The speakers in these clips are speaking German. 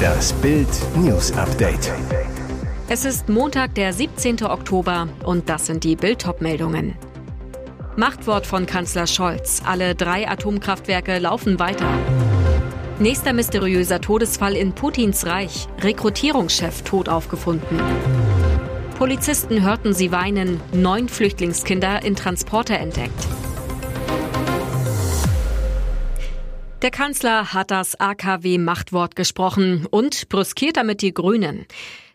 Das Bild News Update. Es ist Montag, der 17. Oktober und das sind die Bild meldungen Machtwort von Kanzler Scholz. Alle drei Atomkraftwerke laufen weiter. Nächster mysteriöser Todesfall in Putins Reich. Rekrutierungschef tot aufgefunden. Polizisten hörten sie weinen. Neun Flüchtlingskinder in Transporter entdeckt. Der Kanzler hat das AKW-Machtwort gesprochen und brüskiert damit die Grünen.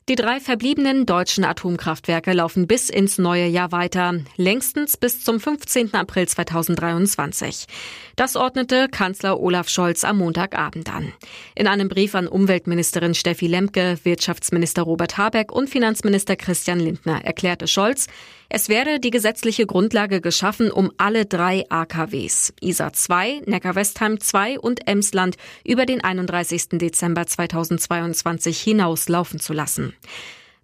Die drei verbliebenen deutschen Atomkraftwerke laufen bis ins neue Jahr weiter, längstens bis zum 15. April 2023. Das ordnete Kanzler Olaf Scholz am Montagabend an. In einem Brief an Umweltministerin Steffi Lemke, Wirtschaftsminister Robert Habeck und Finanzminister Christian Lindner erklärte Scholz, es werde die gesetzliche Grundlage geschaffen, um alle drei AKWs, ISA 2, Neckar-Westheim 2 und Emsland über den 31. Dezember 2022 hinaus laufen zu lassen.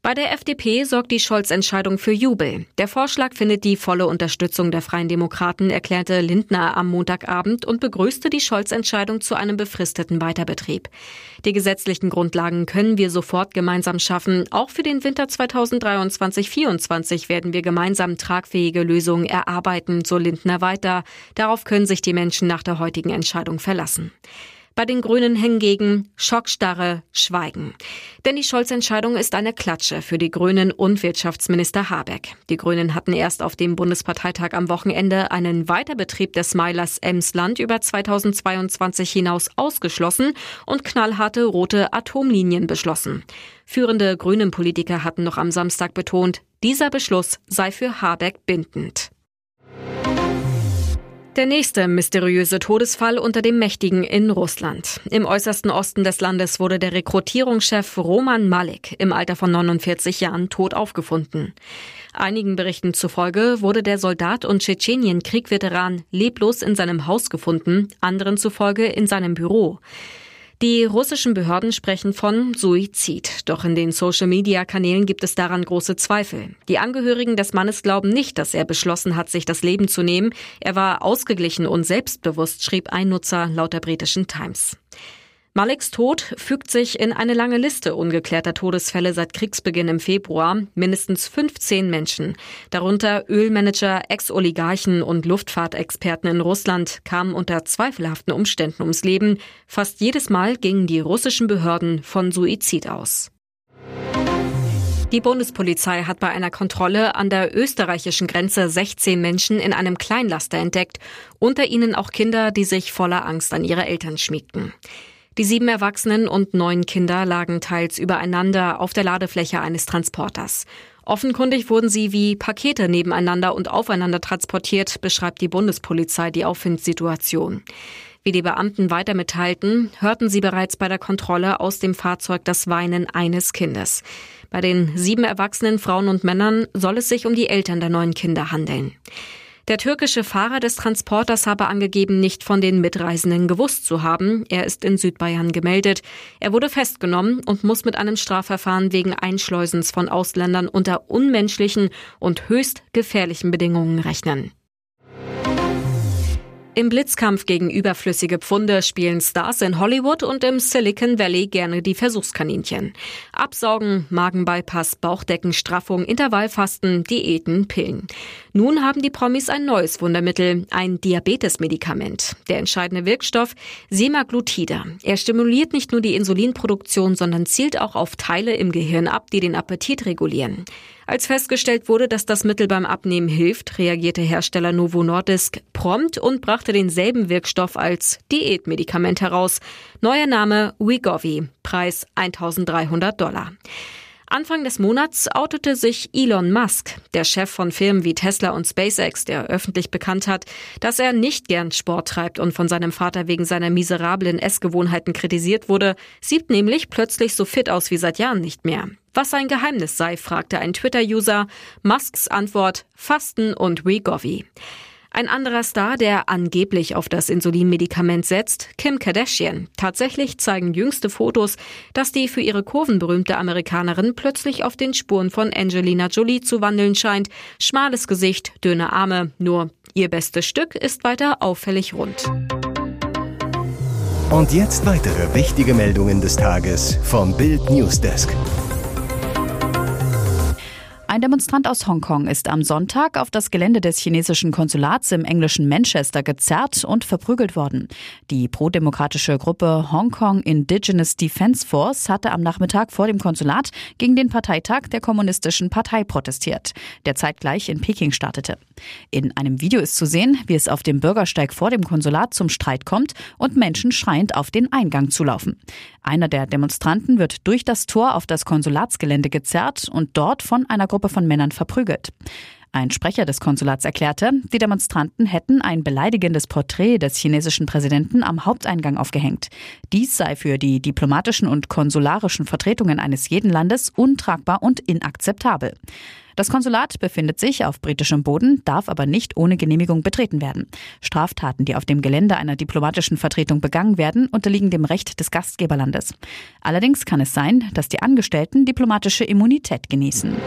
Bei der FDP sorgt die Scholz-Entscheidung für Jubel. Der Vorschlag findet die volle Unterstützung der Freien Demokraten, erklärte Lindner am Montagabend und begrüßte die Scholz-Entscheidung zu einem befristeten Weiterbetrieb. Die gesetzlichen Grundlagen können wir sofort gemeinsam schaffen. Auch für den Winter 2023-24 werden wir gemeinsam tragfähige Lösungen erarbeiten, so Lindner weiter. Darauf können sich die Menschen nach der heutigen Entscheidung verlassen. Bei den Grünen hingegen Schockstarre, Schweigen. Denn die Scholz-Entscheidung ist eine Klatsche für die Grünen und Wirtschaftsminister Habeck. Die Grünen hatten erst auf dem Bundesparteitag am Wochenende einen Weiterbetrieb des Meilers Emsland über 2022 hinaus ausgeschlossen und knallharte rote Atomlinien beschlossen. Führende Grünen Politiker hatten noch am Samstag betont, dieser Beschluss sei für Habeck bindend. Der nächste mysteriöse Todesfall unter dem Mächtigen in Russland. Im äußersten Osten des Landes wurde der Rekrutierungschef Roman Malik im Alter von 49 Jahren tot aufgefunden. Einigen Berichten zufolge wurde der Soldat und Tschetschenien-Kriegveteran leblos in seinem Haus gefunden, anderen zufolge in seinem Büro. Die russischen Behörden sprechen von Suizid. Doch in den Social-Media-Kanälen gibt es daran große Zweifel. Die Angehörigen des Mannes glauben nicht, dass er beschlossen hat, sich das Leben zu nehmen. Er war ausgeglichen und selbstbewusst, schrieb ein Nutzer laut der britischen Times. Maliks Tod fügt sich in eine lange Liste ungeklärter Todesfälle seit Kriegsbeginn im Februar. Mindestens 15 Menschen, darunter Ölmanager, Ex-Oligarchen und Luftfahrtexperten in Russland, kamen unter zweifelhaften Umständen ums Leben. Fast jedes Mal gingen die russischen Behörden von Suizid aus. Die Bundespolizei hat bei einer Kontrolle an der österreichischen Grenze 16 Menschen in einem Kleinlaster entdeckt, unter ihnen auch Kinder, die sich voller Angst an ihre Eltern schmiegten. Die sieben Erwachsenen und neun Kinder lagen teils übereinander auf der Ladefläche eines Transporters. Offenkundig wurden sie wie Pakete nebeneinander und aufeinander transportiert, beschreibt die Bundespolizei die Auffindsituation. Wie die Beamten weiter mitteilten, hörten sie bereits bei der Kontrolle aus dem Fahrzeug das Weinen eines Kindes. Bei den sieben erwachsenen Frauen und Männern soll es sich um die Eltern der neun Kinder handeln. Der türkische Fahrer des Transporters habe angegeben, nicht von den Mitreisenden gewusst zu haben. Er ist in Südbayern gemeldet. Er wurde festgenommen und muss mit einem Strafverfahren wegen Einschleusens von Ausländern unter unmenschlichen und höchst gefährlichen Bedingungen rechnen. Im Blitzkampf gegen überflüssige Pfunde spielen Stars in Hollywood und im Silicon Valley gerne die Versuchskaninchen. Absaugen, Magenbypass, Bauchdeckenstraffung, Intervallfasten, Diäten, Pillen. Nun haben die Promis ein neues Wundermittel, ein Diabetesmedikament. Der entscheidende Wirkstoff Semaglutide. Er stimuliert nicht nur die Insulinproduktion, sondern zielt auch auf Teile im Gehirn ab, die den Appetit regulieren. Als festgestellt wurde, dass das Mittel beim Abnehmen hilft, reagierte Hersteller Novo Nordisk prompt und brachte denselben Wirkstoff als Diätmedikament heraus. Neuer Name Wegovy, Preis 1300 Dollar. Anfang des Monats outete sich Elon Musk, der Chef von Firmen wie Tesla und SpaceX, der öffentlich bekannt hat, dass er nicht gern Sport treibt und von seinem Vater wegen seiner miserablen Essgewohnheiten kritisiert wurde, sieht nämlich plötzlich so fit aus wie seit Jahren nicht mehr. Was sein Geheimnis sei, fragte ein Twitter-User. Musks Antwort Fasten und Wegovy. Ein anderer Star, der angeblich auf das Insulinmedikament setzt, Kim Kardashian. Tatsächlich zeigen jüngste Fotos, dass die für ihre Kurven berühmte Amerikanerin plötzlich auf den Spuren von Angelina Jolie zu wandeln scheint. Schmales Gesicht, dünne Arme, nur ihr bestes Stück ist weiter auffällig rund. Und jetzt weitere wichtige Meldungen des Tages vom Bild Newsdesk. Ein Demonstrant aus Hongkong ist am Sonntag auf das Gelände des chinesischen Konsulats im englischen Manchester gezerrt und verprügelt worden. Die prodemokratische Gruppe Hong Kong Indigenous Defense Force hatte am Nachmittag vor dem Konsulat gegen den Parteitag der Kommunistischen Partei protestiert, der zeitgleich in Peking startete. In einem Video ist zu sehen, wie es auf dem Bürgersteig vor dem Konsulat zum Streit kommt und Menschen schreiend auf den Eingang zulaufen. Einer der Demonstranten wird durch das Tor auf das Konsulatsgelände gezerrt und dort von einer Gruppe von Männern verprügelt. Ein Sprecher des Konsulats erklärte, die Demonstranten hätten ein beleidigendes Porträt des chinesischen Präsidenten am Haupteingang aufgehängt. Dies sei für die diplomatischen und konsularischen Vertretungen eines jeden Landes untragbar und inakzeptabel. Das Konsulat befindet sich auf britischem Boden, darf aber nicht ohne Genehmigung betreten werden. Straftaten, die auf dem Gelände einer diplomatischen Vertretung begangen werden, unterliegen dem Recht des Gastgeberlandes. Allerdings kann es sein, dass die Angestellten diplomatische Immunität genießen.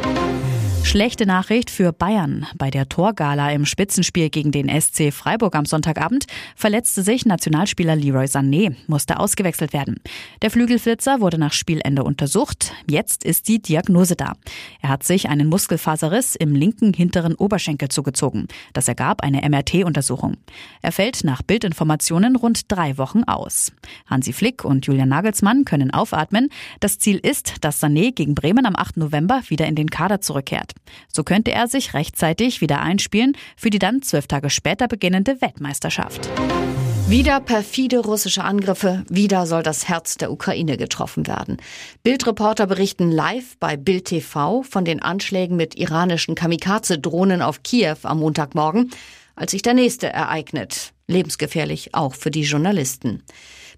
Schlechte Nachricht für Bayern. Bei der Torgala im Spitzenspiel gegen den SC Freiburg am Sonntagabend verletzte sich Nationalspieler Leroy Sané, musste ausgewechselt werden. Der Flügelflitzer wurde nach Spielende untersucht. Jetzt ist die Diagnose da. Er hat sich einen Muskelfaserriss im linken hinteren Oberschenkel zugezogen. Das ergab eine MRT-Untersuchung. Er fällt nach Bildinformationen rund drei Wochen aus. Hansi Flick und Julian Nagelsmann können aufatmen. Das Ziel ist, dass Sané gegen Bremen am 8. November wieder in den Kader zurückkehrt. So könnte er sich rechtzeitig wieder einspielen für die dann zwölf Tage später beginnende Weltmeisterschaft. Wieder perfide russische Angriffe, wieder soll das Herz der Ukraine getroffen werden. Bildreporter berichten live bei Bild TV von den Anschlägen mit iranischen Kamikaze-Drohnen auf Kiew am Montagmorgen, als sich der nächste ereignet. Lebensgefährlich auch für die Journalisten.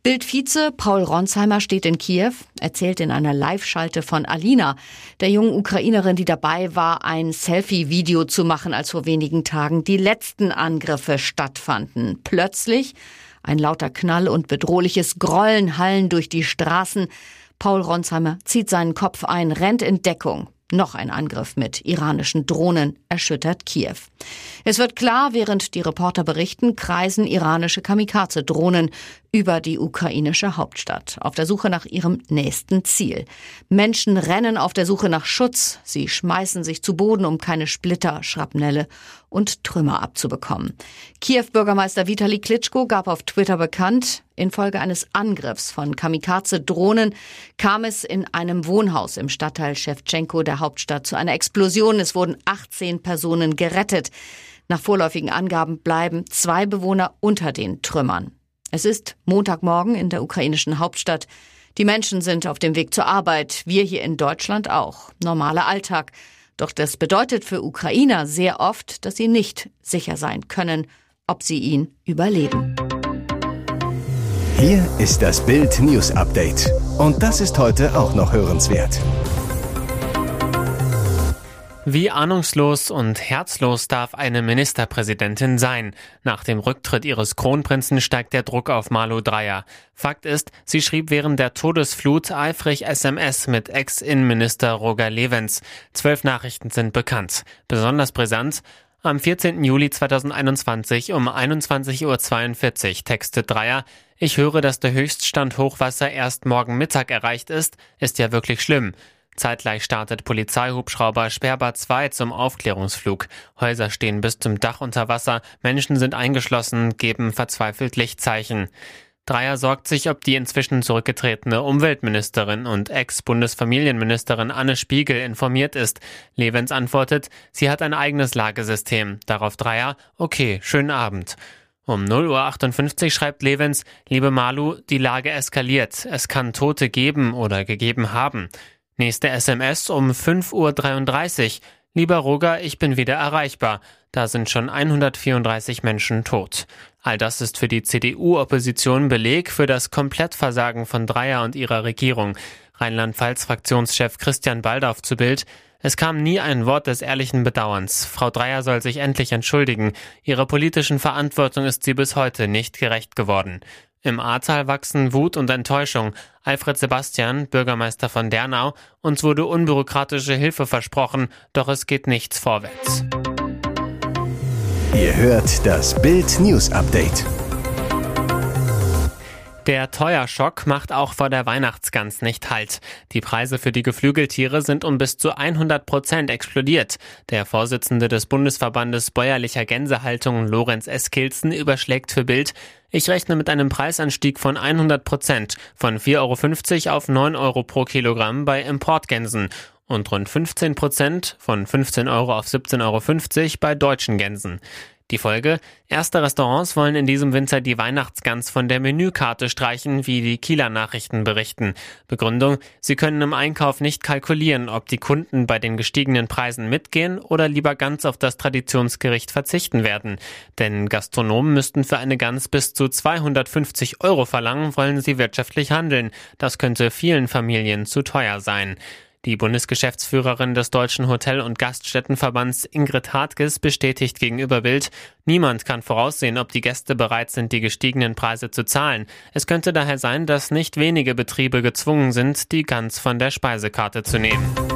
Bildvize Paul Ronsheimer steht in Kiew, erzählt in einer Live-Schalte von Alina, der jungen Ukrainerin, die dabei war, ein Selfie-Video zu machen, als vor wenigen Tagen die letzten Angriffe stattfanden. Plötzlich ein lauter Knall und bedrohliches Grollen hallen durch die Straßen. Paul Ronsheimer zieht seinen Kopf ein, rennt in Deckung. Noch ein Angriff mit iranischen Drohnen erschüttert Kiew. Es wird klar, während die Reporter berichten, kreisen iranische Kamikaze-Drohnen über die ukrainische Hauptstadt auf der Suche nach ihrem nächsten Ziel. Menschen rennen auf der Suche nach Schutz. Sie schmeißen sich zu Boden, um keine Splitter, Schrapnelle und Trümmer abzubekommen. Kiew-Bürgermeister Vitali Klitschko gab auf Twitter bekannt, infolge eines Angriffs von Kamikaze-Drohnen kam es in einem Wohnhaus im Stadtteil Shevchenko der Hauptstadt zu einer Explosion. Es wurden 18 Personen gerettet. Nach vorläufigen Angaben bleiben zwei Bewohner unter den Trümmern. Es ist Montagmorgen in der ukrainischen Hauptstadt. Die Menschen sind auf dem Weg zur Arbeit, wir hier in Deutschland auch. Normaler Alltag. Doch das bedeutet für Ukrainer sehr oft, dass sie nicht sicher sein können, ob sie ihn überleben. Hier ist das Bild News Update. Und das ist heute auch noch hörenswert. Wie ahnungslos und herzlos darf eine Ministerpräsidentin sein? Nach dem Rücktritt ihres Kronprinzen steigt der Druck auf Malu Dreyer. Fakt ist, sie schrieb während der Todesflut eifrig SMS mit Ex-Innenminister Roger Levens. Zwölf Nachrichten sind bekannt. Besonders brisant, am 14. Juli 2021 um 21.42 Uhr textet Dreier, ich höre, dass der Höchststand Hochwasser erst morgen Mittag erreicht ist, ist ja wirklich schlimm. Zeitgleich startet Polizeihubschrauber Sperber 2 zum Aufklärungsflug. Häuser stehen bis zum Dach unter Wasser, Menschen sind eingeschlossen, geben verzweifelt Lichtzeichen. Dreier sorgt sich, ob die inzwischen zurückgetretene Umweltministerin und Ex-Bundesfamilienministerin Anne Spiegel informiert ist. Levens antwortet, sie hat ein eigenes Lagesystem. Darauf Dreier, okay, schönen Abend. Um 0.58 Uhr schreibt Levens, liebe Malu, die Lage eskaliert. Es kann Tote geben oder gegeben haben. Nächste SMS um 5.33 Uhr. Lieber Roger, ich bin wieder erreichbar. Da sind schon 134 Menschen tot. All das ist für die CDU-Opposition Beleg für das Komplettversagen von Dreier und ihrer Regierung. Rheinland-Pfalz-Fraktionschef Christian Baldauf zu Bild. Es kam nie ein Wort des ehrlichen Bedauerns. Frau Dreier soll sich endlich entschuldigen. Ihrer politischen Verantwortung ist sie bis heute nicht gerecht geworden. Im Ahrtal wachsen Wut und Enttäuschung. Alfred Sebastian, Bürgermeister von Dernau, uns wurde unbürokratische Hilfe versprochen, doch es geht nichts vorwärts. Ihr hört das Bild News Update. Der Teuerschock macht auch vor der Weihnachtsgans nicht Halt. Die Preise für die Geflügeltiere sind um bis zu 100 Prozent explodiert. Der Vorsitzende des Bundesverbandes bäuerlicher Gänsehaltung, Lorenz Eskilzen, überschlägt für Bild, ich rechne mit einem Preisanstieg von 100 Prozent, von 4,50 Euro auf 9 Euro pro Kilogramm bei Importgänsen und rund 15 Prozent, von 15 Euro auf 17,50 Euro bei deutschen Gänsen. Die Folge? Erste Restaurants wollen in diesem Winter die Weihnachtsgans von der Menükarte streichen, wie die Kieler Nachrichten berichten. Begründung? Sie können im Einkauf nicht kalkulieren, ob die Kunden bei den gestiegenen Preisen mitgehen oder lieber ganz auf das Traditionsgericht verzichten werden. Denn Gastronomen müssten für eine Gans bis zu 250 Euro verlangen, wollen sie wirtschaftlich handeln. Das könnte vielen Familien zu teuer sein. Die Bundesgeschäftsführerin des Deutschen Hotel- und Gaststättenverbands Ingrid Hartges bestätigt gegenüber Bild, niemand kann voraussehen, ob die Gäste bereit sind, die gestiegenen Preise zu zahlen. Es könnte daher sein, dass nicht wenige Betriebe gezwungen sind, die Gans von der Speisekarte zu nehmen.